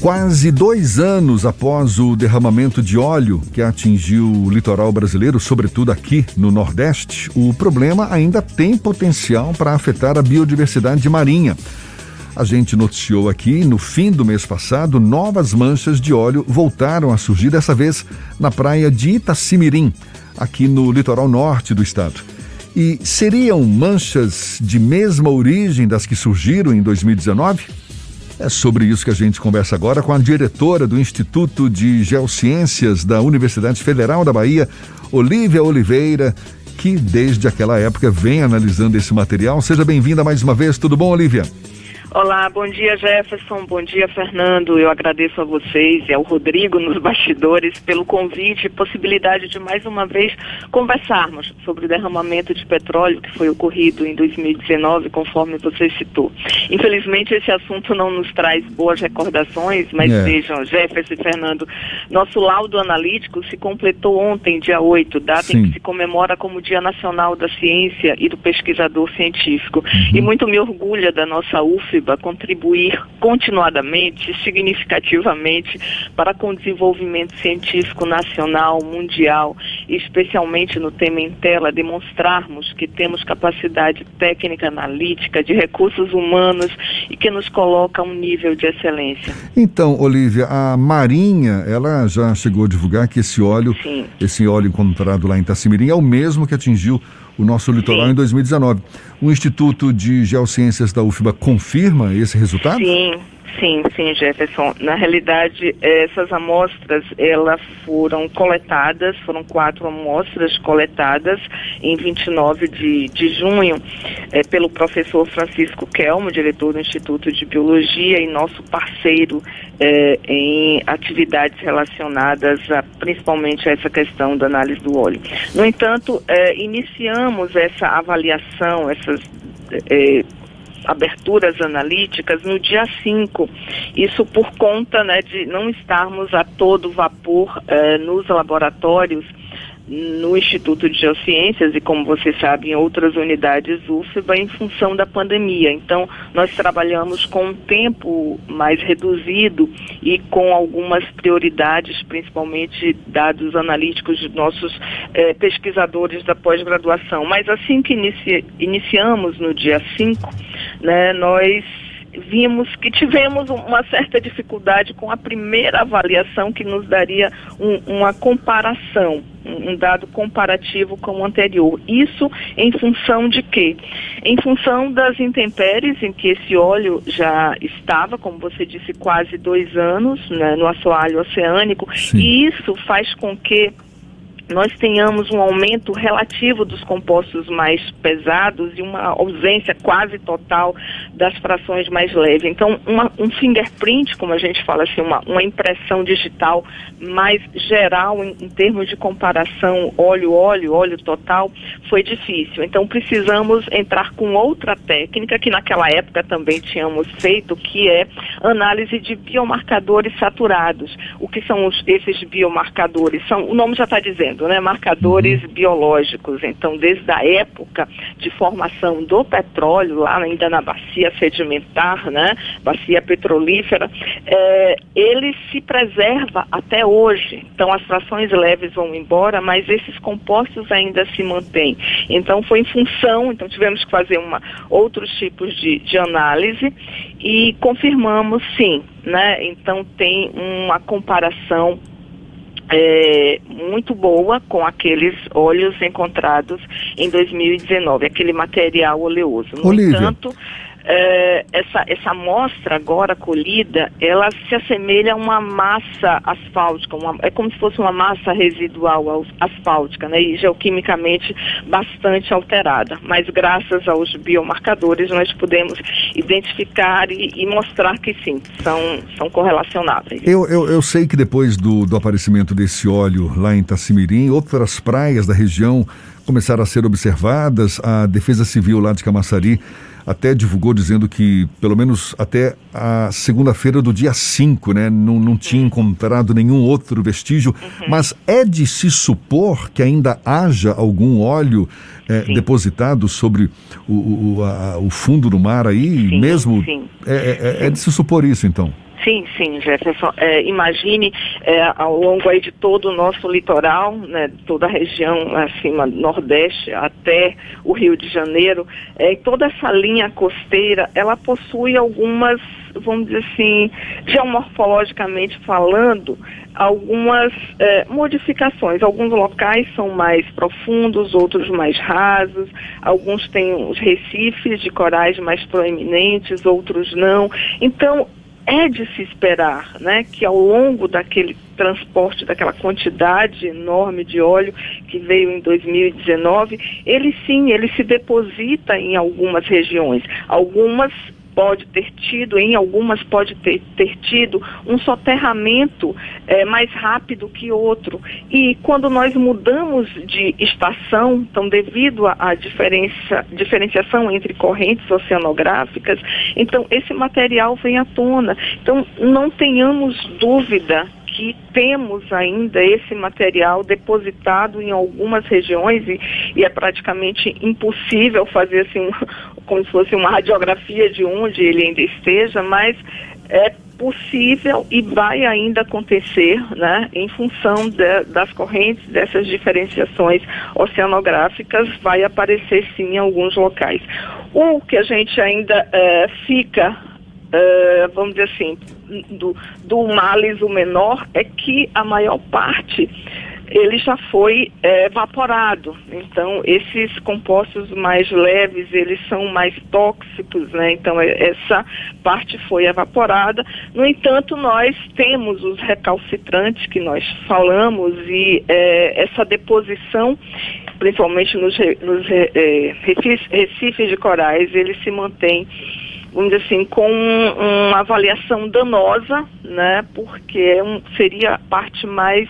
Quase dois anos após o derramamento de óleo que atingiu o litoral brasileiro, sobretudo aqui no Nordeste, o problema ainda tem potencial para afetar a biodiversidade marinha. A gente noticiou aqui, no fim do mês passado, novas manchas de óleo voltaram a surgir, dessa vez na praia de Itacimirim, aqui no litoral norte do estado. E seriam manchas de mesma origem das que surgiram em 2019? É sobre isso que a gente conversa agora com a diretora do Instituto de Geociências da Universidade Federal da Bahia, Olívia Oliveira, que desde aquela época vem analisando esse material. Seja bem-vinda mais uma vez. Tudo bom, Olívia? Olá, bom dia Jefferson, bom dia Fernando. Eu agradeço a vocês e ao Rodrigo nos bastidores pelo convite e possibilidade de mais uma vez conversarmos sobre o derramamento de petróleo que foi ocorrido em 2019, conforme você citou. Infelizmente esse assunto não nos traz boas recordações, mas é. vejam, Jefferson e Fernando, nosso laudo analítico se completou ontem, dia 8, data Sim. em que se comemora como Dia Nacional da Ciência e do Pesquisador Científico. Uhum. E muito me orgulha da nossa UF contribuir continuadamente, significativamente para com o desenvolvimento científico nacional, mundial, especialmente no tema em tela, demonstrarmos que temos capacidade técnica, analítica, de recursos humanos e que nos coloca a um nível de excelência. Então, Olivia, a Marinha, ela já chegou a divulgar que esse óleo, Sim. esse óleo encontrado lá em Itacimirim é o mesmo que atingiu o nosso litoral Sim. em 2019. O Instituto de Geociências da UFBA confirma esse resultado? Sim, Sim, sim, Jefferson. Na realidade, essas amostras, elas foram coletadas, foram quatro amostras coletadas em 29 de, de junho é, pelo professor Francisco Kelmo, diretor do Instituto de Biologia e nosso parceiro é, em atividades relacionadas a, principalmente a essa questão da análise do óleo. No entanto, é, iniciamos essa avaliação, essas aberturas analíticas no dia 5. Isso por conta né, de não estarmos a todo vapor eh, nos laboratórios no Instituto de Geociências e, como você sabe, em outras unidades UFBA em função da pandemia. Então, nós trabalhamos com um tempo mais reduzido e com algumas prioridades, principalmente dados analíticos de nossos eh, pesquisadores da pós-graduação. Mas assim que inici iniciamos no dia 5, né, nós vimos que tivemos uma certa dificuldade com a primeira avaliação que nos daria um, uma comparação, um dado comparativo com o anterior. Isso em função de quê? Em função das intempéries em que esse óleo já estava, como você disse, quase dois anos né, no assoalho oceânico, Sim. e isso faz com que nós tenhamos um aumento relativo dos compostos mais pesados e uma ausência quase total das frações mais leves. Então, uma, um fingerprint, como a gente fala assim, uma, uma impressão digital mais geral em, em termos de comparação óleo-óleo, óleo total, foi difícil. Então, precisamos entrar com outra técnica que naquela época também tínhamos feito, que é análise de biomarcadores saturados. O que são os, esses biomarcadores? São, o nome já está dizendo né, marcadores uhum. biológicos. Então, desde a época de formação do petróleo, lá ainda na bacia sedimentar, né, bacia petrolífera, é, ele se preserva até hoje. Então, as frações leves vão embora, mas esses compostos ainda se mantêm. Então, foi em função, então tivemos que fazer uma, outros tipos de, de análise e confirmamos sim, né? Então, tem uma comparação é, muito boa com aqueles óleos encontrados em 2019, aquele material oleoso. No Olívia. entanto, é, essa, essa amostra agora colhida, ela se assemelha a uma massa asfáltica, uma, é como se fosse uma massa residual asfáltica, né, e geoquimicamente bastante alterada. Mas graças aos biomarcadores nós podemos identificar e, e mostrar que sim, são, são correlacionáveis. Eu, eu, eu sei que depois do, do aparecimento desse óleo lá em Tacimirim, outras praias da região começaram a ser observadas, a Defesa Civil lá de Camaçari até divulgou dizendo que, pelo menos até a segunda-feira do dia 5, né, não, não tinha encontrado nenhum outro vestígio. Uhum. Mas é de se supor que ainda haja algum óleo é, depositado sobre o, o, a, o, fundo do mar aí, sim, mesmo? Sim. É, é, é, de se supor isso, então? Sim, sim, Jefferson. É, imagine é, ao longo aí de todo o nosso litoral, né, toda a região acima nordeste até o Rio de Janeiro, é, toda essa linha costeira, ela possui algumas, vamos dizer assim, geomorfologicamente falando, algumas é, modificações. Alguns locais são mais profundos, outros mais rasos, alguns têm os recifes de corais mais proeminentes, outros não. Então, é de se esperar né, que ao longo daquele transporte, daquela quantidade enorme de óleo que veio em 2019, ele sim, ele se deposita em algumas regiões. Algumas pode ter tido, em algumas pode ter, ter tido, um soterramento é, mais rápido que outro. E quando nós mudamos de estação, então devido à diferença, diferenciação entre correntes oceanográficas, então esse material vem à tona. Então não tenhamos dúvida que temos ainda esse material depositado em algumas regiões e, e é praticamente impossível fazer assim, como se fosse uma radiografia de onde ele ainda esteja, mas é possível e vai ainda acontecer, né, em função de, das correntes, dessas diferenciações oceanográficas, vai aparecer sim em alguns locais. O que a gente ainda é, fica uh, vamos dizer assim, do, do males o menor, é que a maior parte ele já foi é, evaporado. Então, esses compostos mais leves, eles são mais tóxicos, né? Então, é, essa parte foi evaporada. No entanto, nós temos os recalcitrantes que nós falamos e é, essa deposição, principalmente nos, nos é, recifes de corais, ele se mantém vamos dizer assim, com uma avaliação danosa, né, porque é seria a parte mais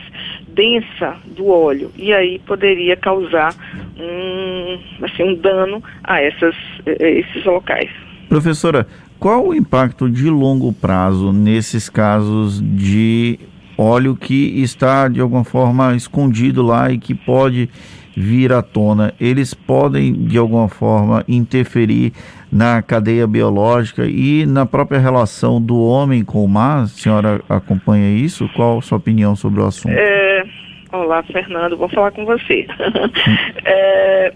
densa do óleo e aí poderia causar um, assim, um dano a essas, esses locais. Professora, qual o impacto de longo prazo nesses casos de óleo que está de alguma forma escondido lá e que pode vir à tona, eles podem de alguma forma interferir na cadeia biológica e na própria relação do homem com o mar? A senhora acompanha isso? Qual a sua opinião sobre o assunto? É... Olá, Fernando, vou falar com você. é,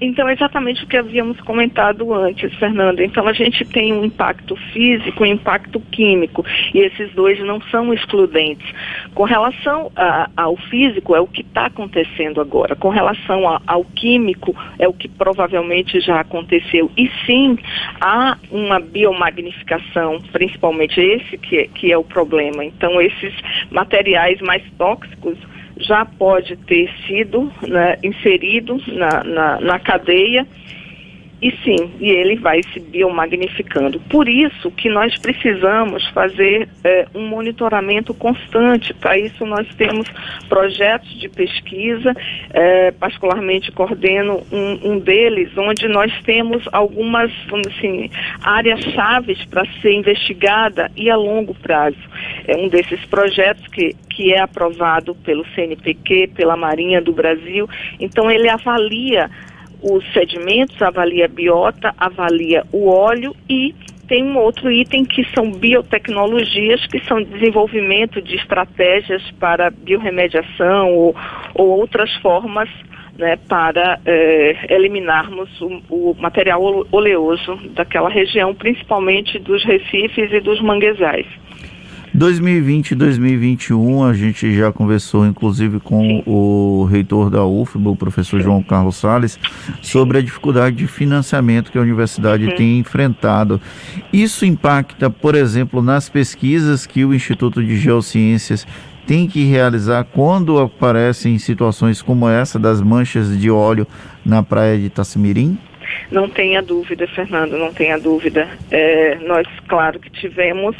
então, exatamente o que havíamos comentado antes, Fernando. Então, a gente tem um impacto físico e um impacto químico, e esses dois não são excludentes. Com relação a, ao físico, é o que está acontecendo agora. Com relação a, ao químico, é o que provavelmente já aconteceu. E sim, há uma biomagnificação, principalmente esse que é, que é o problema. Então, esses materiais mais tóxicos já pode ter sido né, inserido na, na, na cadeia e sim, e ele vai se biomagnificando. Por isso que nós precisamos fazer é, um monitoramento constante. Para isso nós temos projetos de pesquisa, é, particularmente coordeno um, um, deles, onde nós temos algumas, assim, áreas chaves para ser investigada e a longo prazo. É um desses projetos que, que é aprovado pelo CNPq, pela Marinha do Brasil. Então ele avalia os sedimentos, avalia a biota, avalia o óleo e tem um outro item que são biotecnologias, que são desenvolvimento de estratégias para biorremediação ou, ou outras formas né, para eh, eliminarmos o, o, material oleoso daquela região, principalmente dos recifes e dos manguezais. 2020 e 2021 a gente já conversou inclusive com o reitor da UFBA, o professor João Carlos Sales, sobre a dificuldade de financiamento que a universidade uhum. tem enfrentado. Isso impacta, por exemplo, nas pesquisas que o Instituto de Geociências tem que realizar quando aparecem situações como essa das manchas de óleo na praia de Itacimirim? Não tenha dúvida, Fernando, não tenha dúvida. É, nós, claro que tivemos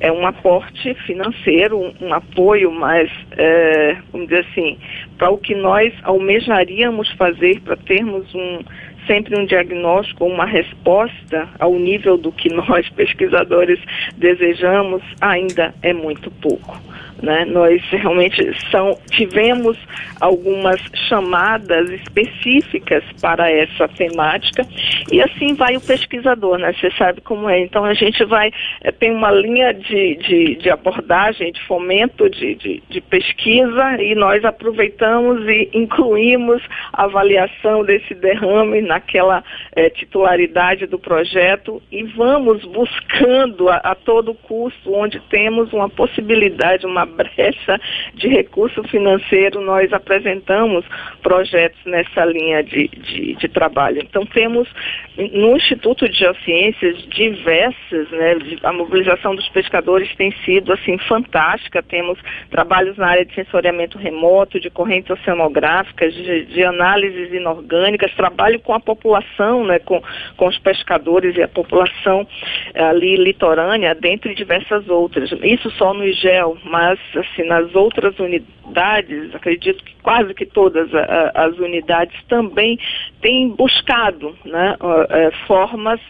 é um aporte financeiro, um, um apoio, mas, é, vamos dizer assim, para o que nós almejaríamos fazer para termos um sempre um diagnóstico, uma resposta ao nível do que nós pesquisadores desejamos, ainda é muito pouco. Né? Nós realmente são, tivemos algumas chamadas específicas para essa temática e assim vai o pesquisador, né? Você sabe como é. Então a gente vai, é, tem uma linha de, de, de abordagem, de fomento de, de, de, pesquisa e nós aproveitamos e incluímos a avaliação desse derrame naquela é, titularidade do projeto e vamos buscando a, a todo custo onde temos uma possibilidade, uma brecha de recurso financeiro, nós apresentamos projetos nessa linha de, de, de trabalho. Então, temos no Instituto de Geociências diversas, né, a mobilização dos pescadores tem sido assim fantástica. Temos trabalhos na área de sensoriamento remoto, de correntes oceanográficas, de, de análises inorgânicas, trabalho com a população, né, com, com os pescadores e a população eh, ali litorânea, dentre diversas outras. Isso só no IGEL, mas assim, nas outras unidades, acredito que quase que todas as unidades também têm buscado né, eh, formas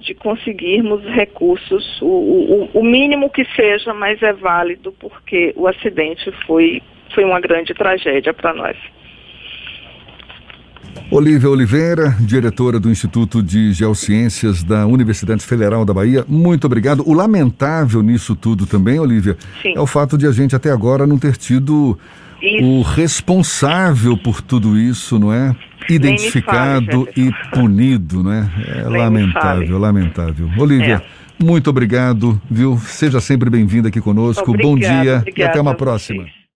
de conseguirmos recursos, o, o, o, mínimo que seja, mas é válido porque o acidente foi, foi uma grande tragédia para nós. Olívia Oliveira, diretora do Instituto de Geociências da Universidade Federal da Bahia, muito obrigado. O lamentável nisso tudo também, Olívia, Sim. é o fato de a gente até agora não ter tido isso. o responsável por tudo isso, não é? Identificado fale, e punido, não é? É Nem lamentável, lamentável. Olívia, é. muito obrigado, viu? Seja sempre bem-vinda aqui conosco. Obrigado, Bom dia e até uma próxima.